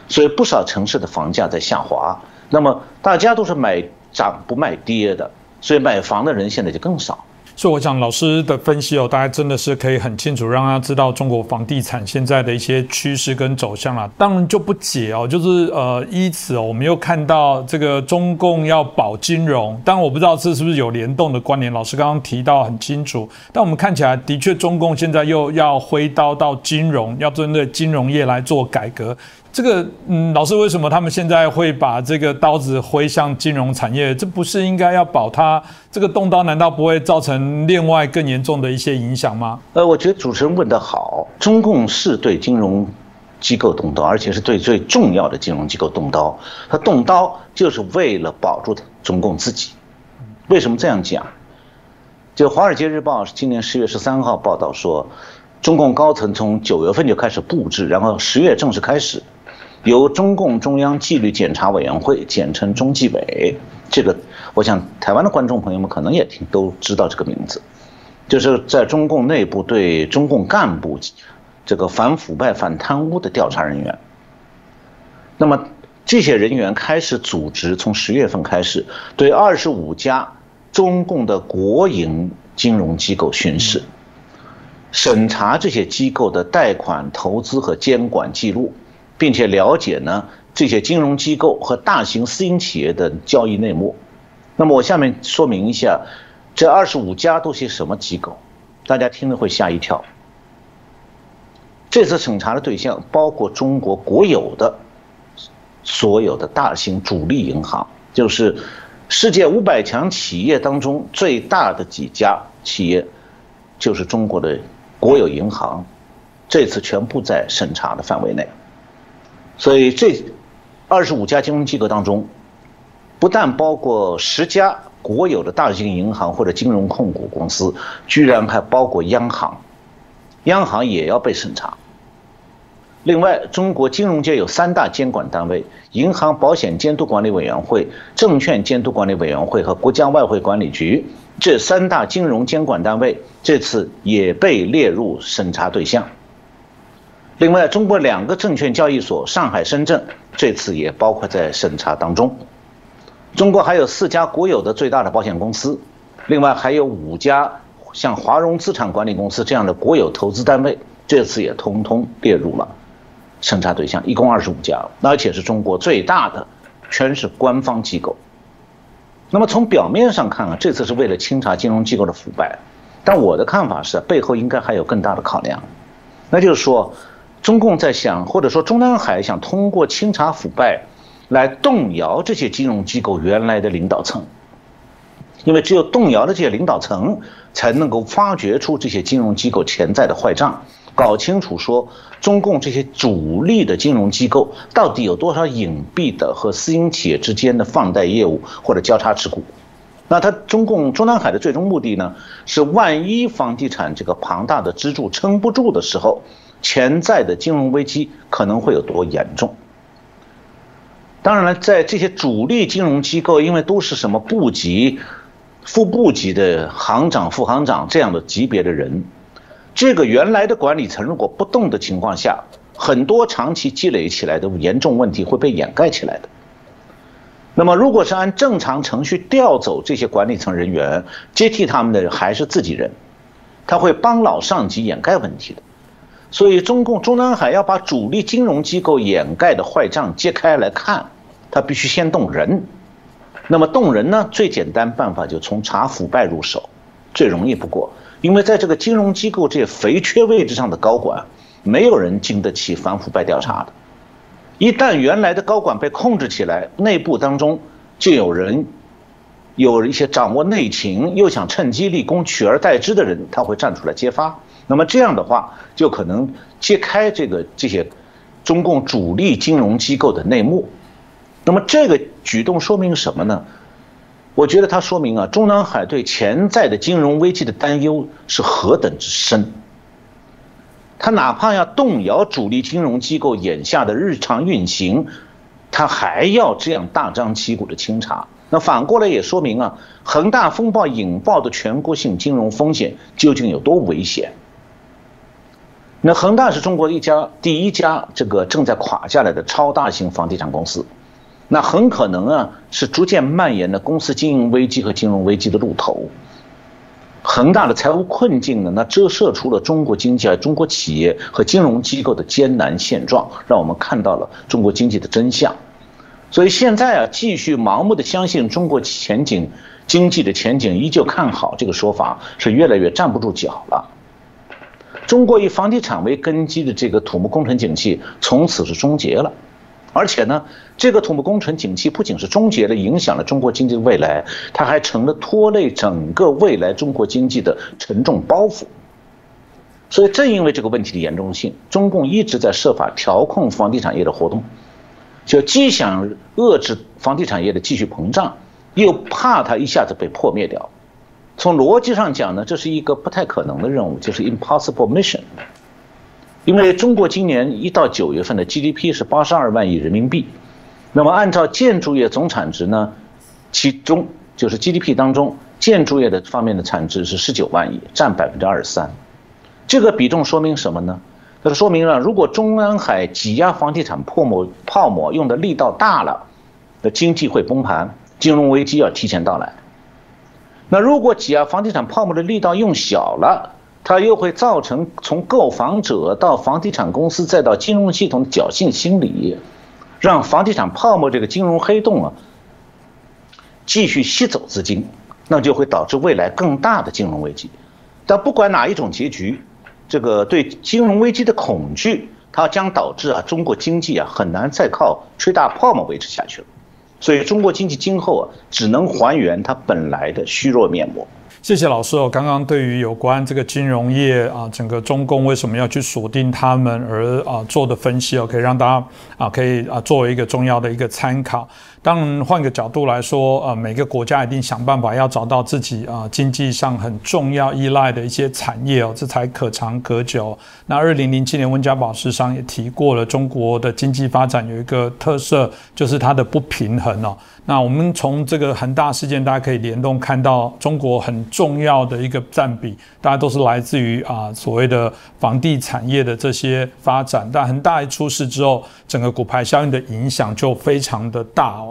所以不少城市的房价在下滑。那么大家都是买涨不卖跌的，所以买房的人现在就更少。所以我想老师的分析哦，大家真的是可以很清楚让大家知道中国房地产现在的一些趋势跟走向了。当然就不解哦，就是呃，依此哦，我们又看到这个中共要保金融，但我不知道这是不是有联动的关联。老师刚刚提到很清楚，但我们看起来的确中共现在又要挥刀到金融，要针对金融业来做改革。这个嗯，老师为什么他们现在会把这个刀子挥向金融产业？这不是应该要保它？这个动刀难道不会造成另外更严重的一些影响吗？呃，我觉得主持人问得好，中共是对金融机构动刀，而且是对最重要的金融机构动刀。他动刀就是为了保住他中共自己。为什么这样讲？就《华尔街日报》今年十月十三号报道说，中共高层从九月份就开始布置，然后十月正式开始。由中共中央纪律检查委员会，简称中纪委，这个我想台湾的观众朋友们可能也听都知道这个名字，就是在中共内部对中共干部这个反腐败、反贪污的调查人员。那么这些人员开始组织，从十月份开始对二十五家中共的国营金融机构巡视，审查这些机构的贷款、投资和监管记录。并且了解呢这些金融机构和大型私营企业的交易内幕，那么我下面说明一下，这二十五家都是什么机构，大家听了会吓一跳。这次审查的对象包括中国国有的所有的大型主力银行，就是世界五百强企业当中最大的几家企业，就是中国的国有银行，这次全部在审查的范围内。所以这二十五家金融机构当中，不但包括十家国有的大型银行或者金融控股公司，居然还包括央行，央行也要被审查。另外，中国金融界有三大监管单位：银行保险监督管理委员会、证券监督管理委员会和国家外汇管理局。这三大金融监管单位这次也被列入审查对象。另外，中国两个证券交易所上海、深圳这次也包括在审查当中。中国还有四家国有的最大的保险公司，另外还有五家像华融资产管理公司这样的国有投资单位，这次也通通列入了。审查对象一共二十五家，而且是中国最大的，全是官方机构。那么从表面上看啊，这次是为了清查金融机构的腐败，但我的看法是，背后应该还有更大的考量，那就是说，中共在想，或者说中南海想通过清查腐败，来动摇这些金融机构原来的领导层，因为只有动摇了这些领导层，才能够发掘出这些金融机构潜在的坏账。搞清楚说，中共这些主力的金融机构到底有多少隐蔽的和私营企业之间的放贷业务或者交叉持股？那他中共中南海的最终目的呢？是万一房地产这个庞大的支柱撑不住的时候，潜在的金融危机可能会有多严重？当然了，在这些主力金融机构，因为都是什么部级、副部级的行长、副行长这样的级别的人。这个原来的管理层如果不动的情况下，很多长期积累起来的严重问题会被掩盖起来的。那么，如果是按正常程序调走这些管理层人员，接替他们的还是自己人，他会帮老上级掩盖问题的。所以，中共中南海要把主力金融机构掩盖的坏账揭开来看，他必须先动人。那么，动人呢？最简单办法就从查腐败入手，最容易不过。因为在这个金融机构这肥缺位置上的高管，没有人经得起反腐败调查的。一旦原来的高管被控制起来，内部当中就有人有一些掌握内情又想趁机立功取而代之的人，他会站出来揭发。那么这样的话，就可能揭开这个这些中共主力金融机构的内幕。那么这个举动说明什么呢？我觉得它说明啊，中南海对潜在的金融危机的担忧是何等之深。他哪怕要动摇主力金融机构眼下的日常运行，他还要这样大张旗鼓的清查。那反过来也说明啊，恒大风暴引爆的全国性金融风险究竟有多危险？那恒大是中国一家第一家这个正在垮下来的超大型房地产公司。那很可能啊，是逐渐蔓延的公司经营危机和金融危机的路头。恒大的财务困境呢，那折射出了中国经济啊、中国企业和金融机构的艰难现状，让我们看到了中国经济的真相。所以现在啊，继续盲目的相信中国前景、经济的前景依旧看好这个说法，是越来越站不住脚了。中国以房地产为根基的这个土木工程景气，从此是终结了。而且呢，这个土木工程景气不仅是终结了，影响了中国经济的未来，它还成了拖累整个未来中国经济的沉重包袱。所以，正因为这个问题的严重性，中共一直在设法调控房地产业的活动，就既想遏制房地产业的继续膨胀，又怕它一下子被破灭掉。从逻辑上讲呢，这是一个不太可能的任务，就是 impossible mission。因为中国今年一到九月份的 GDP 是八十二万亿人民币，那么按照建筑业总产值呢，其中就是 GDP 当中建筑业的方面的产值是十九万亿，占百分之二十三。这个比重说明什么呢？它说明了如果中南海挤压房地产泡沫泡沫用的力道大了，那经济会崩盘，金融危机要提前到来。那如果挤压房地产泡沫的力道用小了，它又会造成从购房者到房地产公司再到金融系统的侥幸心理，让房地产泡沫这个金融黑洞啊，继续吸走资金，那就会导致未来更大的金融危机。但不管哪一种结局，这个对金融危机的恐惧，它将导致啊中国经济啊很难再靠吹大泡沫维持下去了。所以中国经济今后啊只能还原它本来的虚弱面目。谢谢老师哦，刚刚对于有关这个金融业啊，整个中共为什么要去锁定他们而啊做的分析哦，可以让大家啊可以啊作为一个重要的一个参考。当然，换个角度来说，呃，每个国家一定想办法要找到自己啊经济上很重要依赖的一些产业哦，这才可长可久。那二零零七年温家宝师上也提过了，中国的经济发展有一个特色，就是它的不平衡哦。那我们从这个恒大事件，大家可以联动看到，中国很重要的一个占比，大家都是来自于啊所谓的房地产业的这些发展。但恒大一出事之后，整个股牌效应的影响就非常的大哦。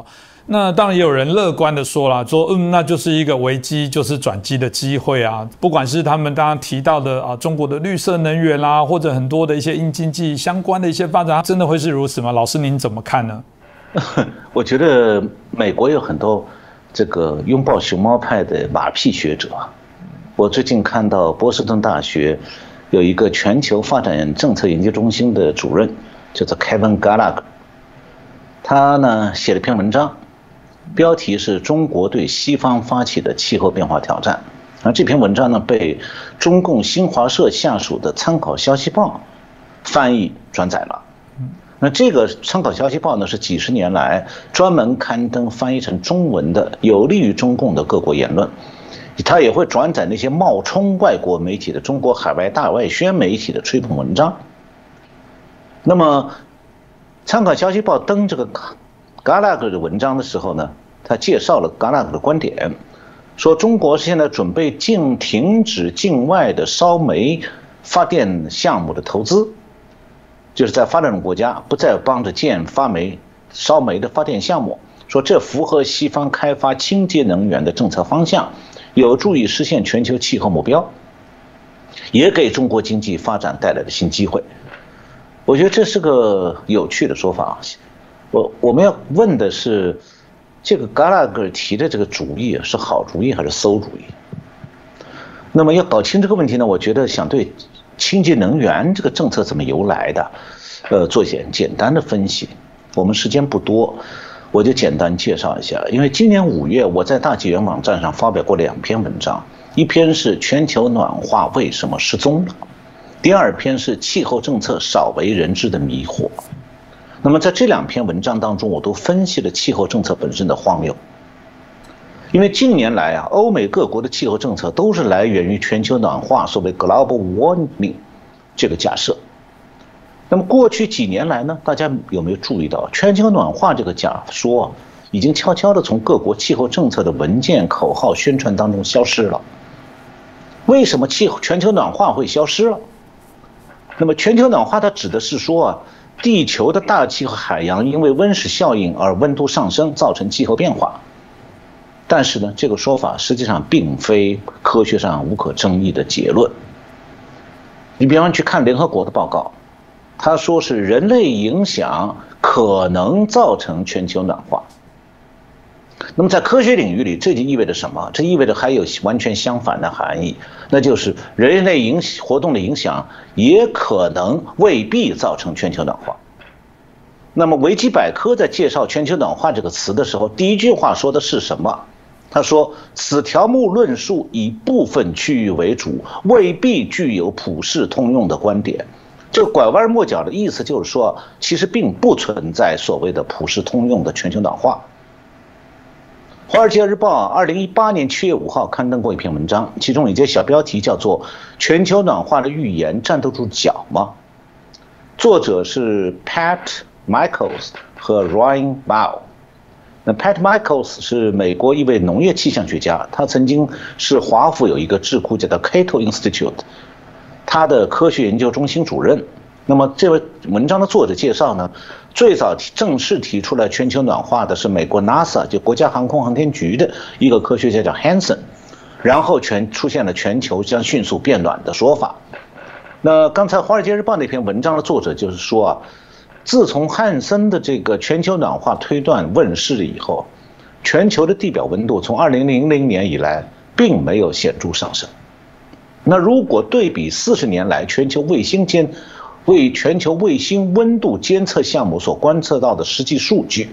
那当然也有人乐观的说了，说嗯，那就是一个危机，就是转机的机会啊。不管是他们刚刚提到的啊，中国的绿色能源啦，或者很多的一些硬经济相关的一些发展，真的会是如此吗？老师您怎么看呢？我觉得美国有很多这个拥抱熊猫派的马屁学者。我最近看到波士顿大学有一个全球发展政策研究中心的主任，叫做 Kevin Gallagher，他呢写了篇文章。标题是中国对西方发起的气候变化挑战，而这篇文章呢被中共新华社下属的参考消息报翻译转载了。那这个参考消息报呢是几十年来专门刊登翻译成中文的有利于中共的各国言论，他也会转载那些冒充外国媒体的中国海外大外宣媒体的吹捧文章。那么，参考消息报登这个。嘎拉格的文章的时候呢，他介绍了嘎拉格的观点，说中国现在准备禁停止境外的烧煤发电项目的投资，就是在发展中国家不再帮着建发煤烧煤的发电项目，说这符合西方开发清洁能源的政策方向，有助于实现全球气候目标，也给中国经济发展带来了新机会。我觉得这是个有趣的说法。我我们要问的是，这个嘎拉格提的这个主意是好主意还是馊主意？那么要搞清这个问题呢，我觉得想对清洁能源这个政策怎么由来的，呃，做简简单的分析。我们时间不多，我就简单介绍一下。因为今年五月，我在大纪元网站上发表过两篇文章，一篇是全球暖化为什么失踪了，第二篇是气候政策少为人知的迷惑。那么在这两篇文章当中，我都分析了气候政策本身的荒谬。因为近年来啊，欧美各国的气候政策都是来源于全球暖化，所谓 global warming 这个假设。那么过去几年来呢，大家有没有注意到，全球暖化这个假说已经悄悄地从各国气候政策的文件、口号、宣传当中消失了？为什么气候全球暖化会消失了？那么全球暖化它指的是说啊。地球的大气和海洋因为温室效应而温度上升，造成气候变化。但是呢，这个说法实际上并非科学上无可争议的结论。你比方去看联合国的报告，他说是人类影响可能造成全球暖化。那么在科学领域里，这就意味着什么？这意味着还有完全相反的含义，那就是人类影活动的影响也可能未必造成全球暖化。那么维基百科在介绍“全球暖化”这个词的时候，第一句话说的是什么？他说：“此条目论述以部分区域为主，未必具有普世通用的观点。”这拐弯抹角的意思就是说，其实并不存在所谓的普世通用的全球暖化。《华尔街日报》二零一八年七月五号刊登过一篇文章，其中有一节小标题叫做“全球暖化的预言站得住脚吗？”作者是 Pat Michaels 和 Ryan Bow。那 Pat Michaels 是美国一位农业气象学家，他曾经是华府有一个智库叫做 Cato Institute，他的科学研究中心主任。那么这位文章的作者介绍呢，最早正式提出来全球暖化的是美国 NASA 就国家航空航天局的一个科学家叫 Hansen，然后全出现了全球将迅速变暖的说法。那刚才《华尔街日报》那篇文章的作者就是说啊，自从汉森的这个全球暖化推断问世以后，全球的地表温度从2000年以来并没有显著上升。那如果对比四十年来全球卫星间为全球卫星温度监测项目所观测到的实际数据，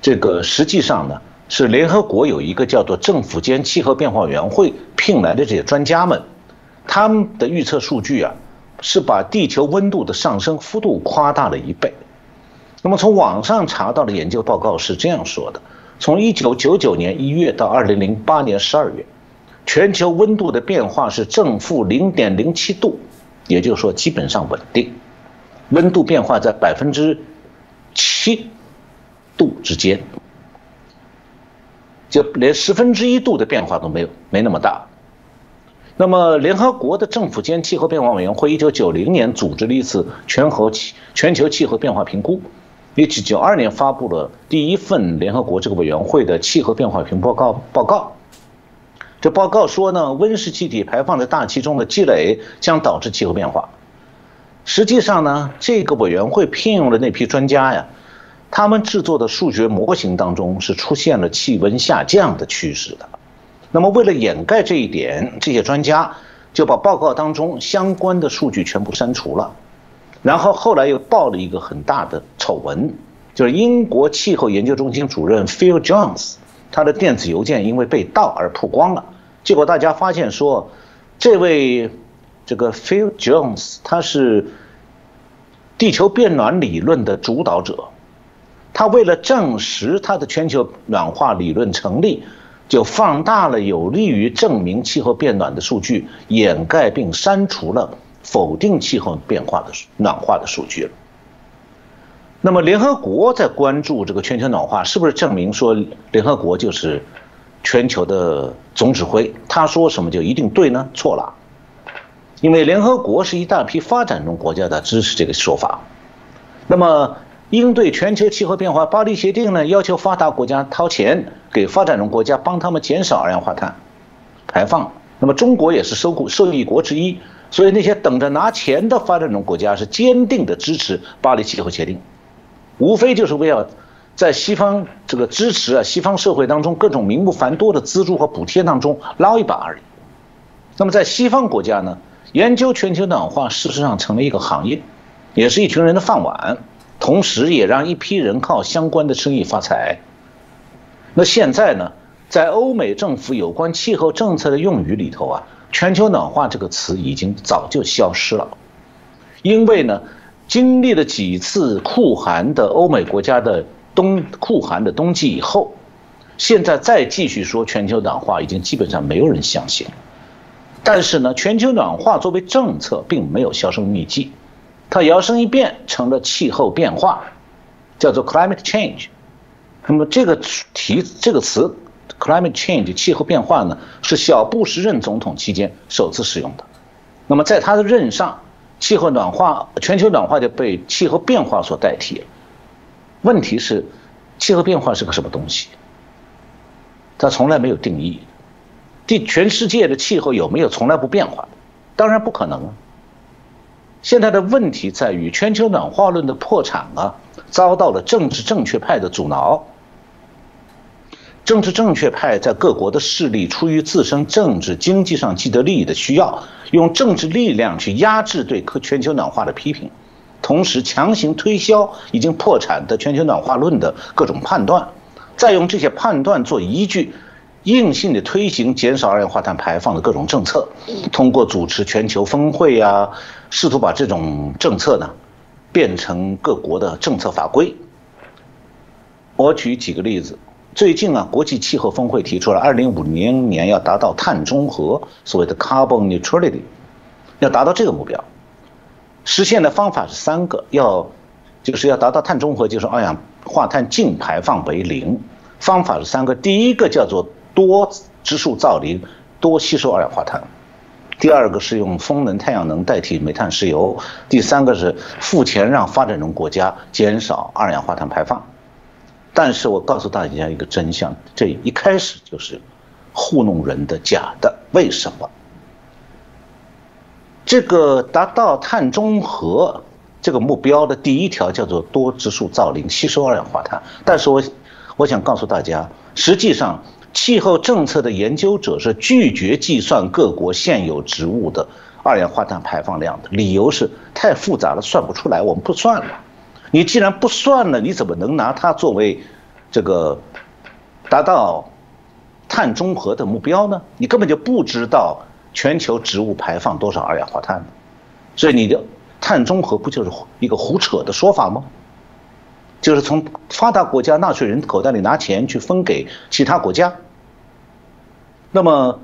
这个实际上呢是联合国有一个叫做政府间气候变化委员会聘来的这些专家们，他们的预测数据啊是把地球温度的上升幅度夸大了一倍。那么从网上查到的研究报告是这样说的：从1999年1月到2008年12月。全球温度的变化是正负零点零七度，也就是说基本上稳定，温度变化在百分之七度之间，就连十分之一度的变化都没有，没那么大。那么，联合国的政府间气候变化委员会一九九零年组织了一次全球气全球气候变化评估，一九九二年发布了第一份联合国这个委员会的气候变化评报告报告。这报告说呢，温室气体排放在大气中的积累将导致气候变化。实际上呢，这个委员会聘用的那批专家呀，他们制作的数学模型当中是出现了气温下降的趋势的。那么为了掩盖这一点，这些专家就把报告当中相关的数据全部删除了。然后后来又爆了一个很大的丑闻，就是英国气候研究中心主任 Phil Jones。他的电子邮件因为被盗而曝光了，结果大家发现说，这位这个 Phil Jones 他是地球变暖理论的主导者，他为了证实他的全球暖化理论成立，就放大了有利于证明气候变暖的数据，掩盖并删除了否定气候变化的暖化的数据了。那么，联合国在关注这个全球暖化，是不是证明说联合国就是全球的总指挥？他说什么就一定对呢？错了，因为联合国是一大批发展中国家的支持这个说法。那么，应对全球气候变化，巴黎协定呢要求发达国家掏钱给发展中国家，帮他们减少二氧化碳排放。那么，中国也是受受益国之一，所以那些等着拿钱的发展中国家是坚定的支持巴黎气候协定。无非就是为了在西方这个支持啊，西方社会当中各种名目繁多的资助和补贴当中捞一把而已。那么在西方国家呢，研究全球暖化事实上成了一个行业，也是一群人的饭碗，同时也让一批人靠相关的生意发财。那现在呢，在欧美政府有关气候政策的用语里头啊，全球暖化这个词已经早就消失了，因为呢。经历了几次酷寒的欧美国家的冬酷寒的冬季以后，现在再继续说全球暖化，已经基本上没有人相信了。但是呢，全球暖化作为政策并没有销声匿迹，它摇身一变成了气候变化，叫做 climate change。那么这个题这个词 climate change 气候变化呢，是小布什任总统期间首次使用的。那么在他的任上。气候暖化，全球暖化就被气候变化所代替。问题是，气候变化是个什么东西？它从来没有定义。地全世界的气候有没有从来不变化？当然不可能啊。现在的问题在于，全球暖化论的破产啊，遭到了政治正确派的阻挠。政治正确派在各国的势力出于自身政治经济上既得利益的需要，用政治力量去压制对科全球暖化的批评，同时强行推销已经破产的全球暖化论的各种判断，再用这些判断做依据，硬性的推行减少二氧化碳排放的各种政策，通过主持全球峰会呀，试图把这种政策呢变成各国的政策法规。我举几个例子。最近啊，国际气候峰会提出了二零五零年要达到碳中和，所谓的 carbon neutrality，要达到这个目标，实现的方法是三个，要就是要达到碳中和，就是二氧化碳净排放为零。方法是三个，第一个叫做多植树造林，多吸收二氧化碳；第二个是用风能、太阳能代替煤炭、石油；第三个是付钱让发展中国家减少二氧化碳排放。但是我告诉大家一个真相，这一开始就是糊弄人的、假的。为什么？这个达到碳中和这个目标的第一条叫做多植树造林，吸收二氧化碳。但是我我想告诉大家，实际上，气候政策的研究者是拒绝计算各国现有植物的二氧化碳排放量的，理由是太复杂了，算不出来，我们不算了。你既然不算了，你怎么能拿它作为这个达到碳中和的目标呢？你根本就不知道全球植物排放多少二氧化碳，所以你的碳中和不就是一个胡扯的说法吗？就是从发达国家纳税人口袋里拿钱去分给其他国家，那么，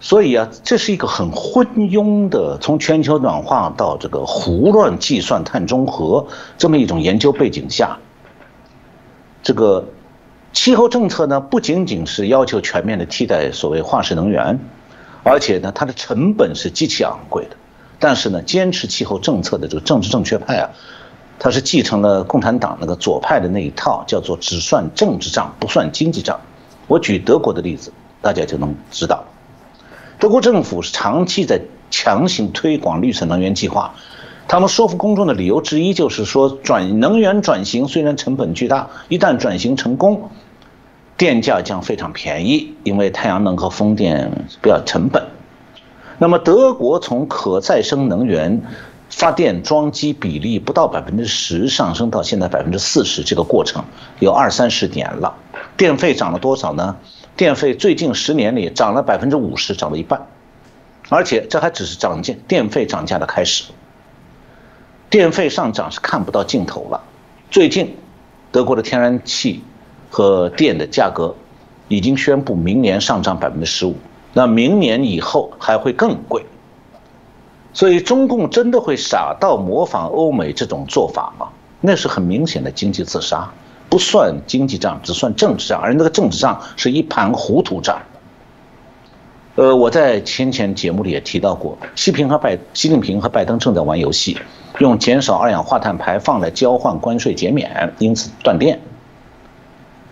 所以啊，这是一个很昏庸的，从全球暖化到这个胡乱计算碳中和这么一种研究背景下，这个气候政策呢，不仅仅是要求全面的替代所谓化石能源，而且呢，它的成本是极其昂贵的。但是呢，坚持气候政策的这个政治正确派啊。他是继承了共产党那个左派的那一套，叫做只算政治账不算经济账。我举德国的例子，大家就能知道，德国政府是长期在强行推广绿色能源计划。他们说服公众的理由之一就是说，转能源转型虽然成本巨大，一旦转型成功，电价将非常便宜，因为太阳能和风电不要成本。那么德国从可再生能源。发电装机比例不到百分之十，上升到现在百分之四十，这个过程有二三十年了。电费涨了多少呢？电费最近十年里涨了百分之五十，涨了一半。而且这还只是涨价，电费涨价的开始。电费上涨是看不到尽头了。最近，德国的天然气和电的价格已经宣布明年上涨百分之十五，那明年以后还会更贵。所以中共真的会傻到模仿欧美这种做法吗？那是很明显的经济自杀，不算经济账，只算政治账，而那个政治账是一盘糊涂账。呃，我在先前节目里也提到过，习平和拜习近平和拜登正在玩游戏，用减少二氧化碳排放来交换关税减免，因此断电。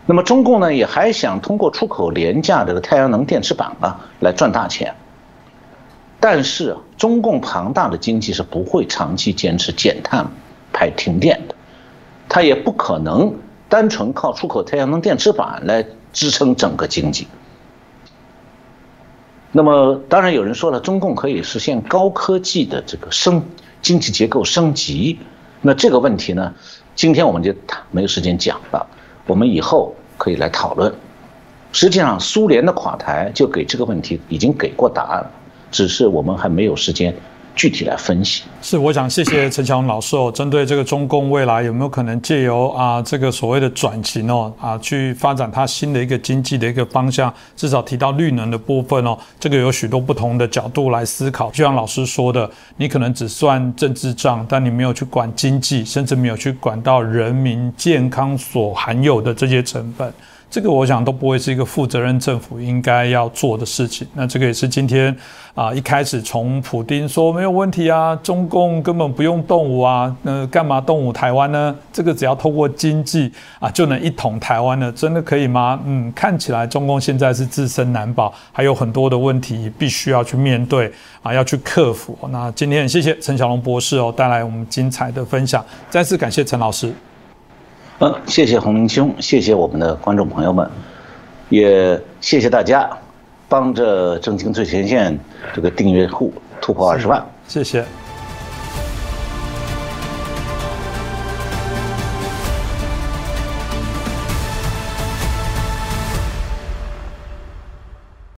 那么中共呢，也还想通过出口廉价的太阳能电池板啊，来赚大钱。但是中共庞大的经济是不会长期坚持减碳、排停电的，它也不可能单纯靠出口太阳能电池板来支撑整个经济。那么，当然有人说了，中共可以实现高科技的这个升经济结构升级。那这个问题呢，今天我们就没有时间讲了，我们以后可以来讨论。实际上，苏联的垮台就给这个问题已经给过答案了。只是我们还没有时间具体来分析。是，我想谢谢陈强老师哦。针对这个中共未来有没有可能借由啊这个所谓的转型哦啊去发展它新的一个经济的一个方向，至少提到绿能的部分哦，这个有许多不同的角度来思考。就像老师说的，你可能只算政治账，但你没有去管经济，甚至没有去管到人民健康所含有的这些成本。这个我想都不会是一个负责任政府应该要做的事情。那这个也是今天啊一开始从普丁说没有问题啊，中共根本不用动武啊，那干嘛动武台湾呢？这个只要透过经济啊就能一统台湾呢？真的可以吗？嗯，看起来中共现在是自身难保，还有很多的问题必须要去面对啊，要去克服。那今天谢谢陈小龙博士哦带来我们精彩的分享，再次感谢陈老师。嗯，谢谢洪明兄，谢谢我们的观众朋友们，也谢谢大家帮着正清最前线这个订阅户突破二十万，谢谢。